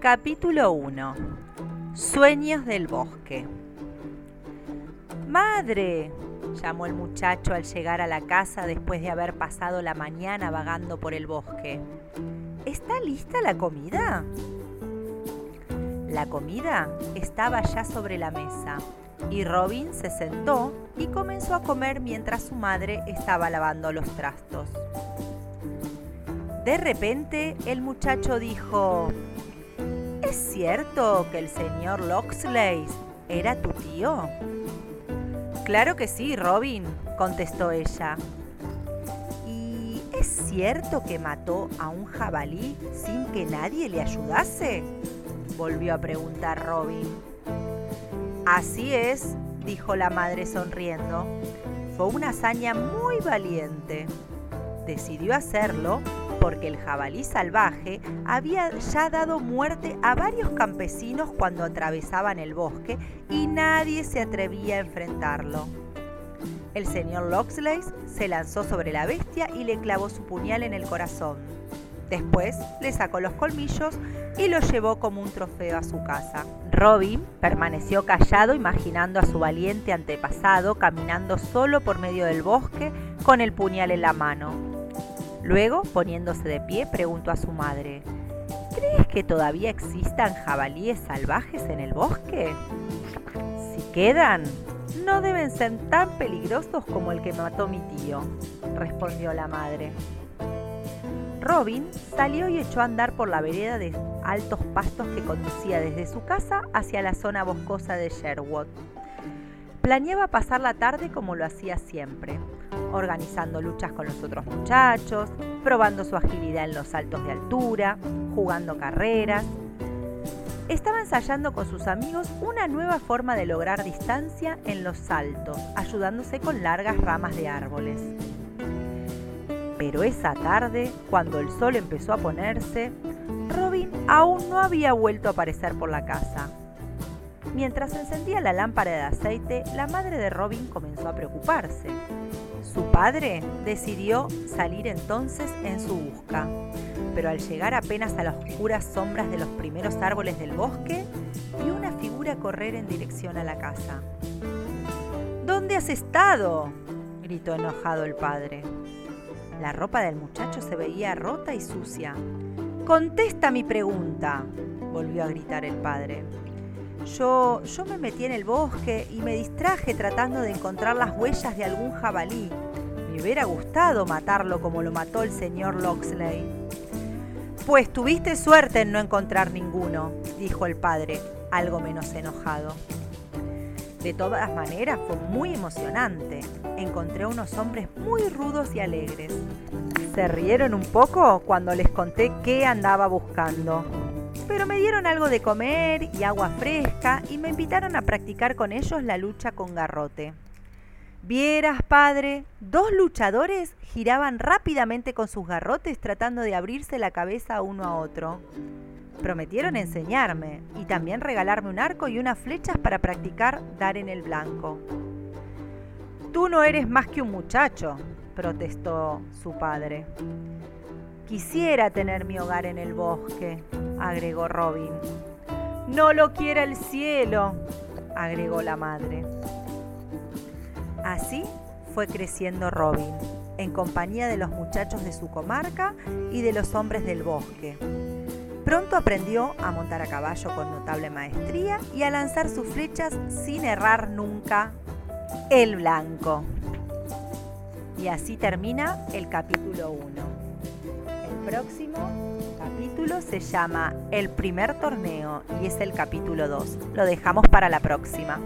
Capítulo 1 Sueños del bosque Madre, llamó el muchacho al llegar a la casa después de haber pasado la mañana vagando por el bosque. ¿Está lista la comida? La comida estaba ya sobre la mesa y Robin se sentó y comenzó a comer mientras su madre estaba lavando los trastos. De repente el muchacho dijo, ¿es cierto que el señor Loxley era tu tío? Claro que sí, Robin, contestó ella. ¿Y es cierto que mató a un jabalí sin que nadie le ayudase? volvió a preguntar Robin. Así es, dijo la madre sonriendo. Fue una hazaña muy valiente. Decidió hacerlo porque el jabalí salvaje había ya dado muerte a varios campesinos cuando atravesaban el bosque y nadie se atrevía a enfrentarlo. El señor Loxley se lanzó sobre la bestia y le clavó su puñal en el corazón. Después le sacó los colmillos y lo llevó como un trofeo a su casa. Robin permaneció callado imaginando a su valiente antepasado caminando solo por medio del bosque con el puñal en la mano. Luego, poniéndose de pie, preguntó a su madre, ¿Crees que todavía existan jabalíes salvajes en el bosque? Si quedan, no deben ser tan peligrosos como el que mató mi tío, respondió la madre. Robin salió y echó a andar por la vereda de altos pastos que conducía desde su casa hacia la zona boscosa de Sherwood. Planeaba pasar la tarde como lo hacía siempre, organizando luchas con los otros muchachos, probando su agilidad en los saltos de altura, jugando carreras. Estaba ensayando con sus amigos una nueva forma de lograr distancia en los saltos, ayudándose con largas ramas de árboles. Pero esa tarde, cuando el sol empezó a ponerse, Robin aún no había vuelto a aparecer por la casa. Mientras encendía la lámpara de aceite, la madre de Robin comenzó a preocuparse. Su padre decidió salir entonces en su busca, pero al llegar apenas a las oscuras sombras de los primeros árboles del bosque, vio una figura correr en dirección a la casa. ¿Dónde has estado? gritó enojado el padre. La ropa del muchacho se veía rota y sucia. Contesta mi pregunta, volvió a gritar el padre. Yo, yo me metí en el bosque y me distraje tratando de encontrar las huellas de algún jabalí. Me hubiera gustado matarlo como lo mató el señor Loxley. Pues tuviste suerte en no encontrar ninguno, dijo el padre, algo menos enojado. De todas maneras, fue muy emocionante. Encontré unos hombres muy rudos y alegres. Se rieron un poco cuando les conté qué andaba buscando. Pero me dieron algo de comer y agua fresca y me invitaron a practicar con ellos la lucha con garrote. Vieras, padre, dos luchadores giraban rápidamente con sus garrotes tratando de abrirse la cabeza uno a otro. Prometieron enseñarme y también regalarme un arco y unas flechas para practicar dar en el blanco. Tú no eres más que un muchacho, protestó su padre. Quisiera tener mi hogar en el bosque, agregó Robin. No lo quiera el cielo, agregó la madre. Así fue creciendo Robin, en compañía de los muchachos de su comarca y de los hombres del bosque Pronto aprendió a montar a caballo con notable maestría y a lanzar sus flechas sin errar nunca el blanco. Y así termina el capítulo 1. El próximo capítulo se llama El primer torneo y es el capítulo 2. Lo dejamos para la próxima.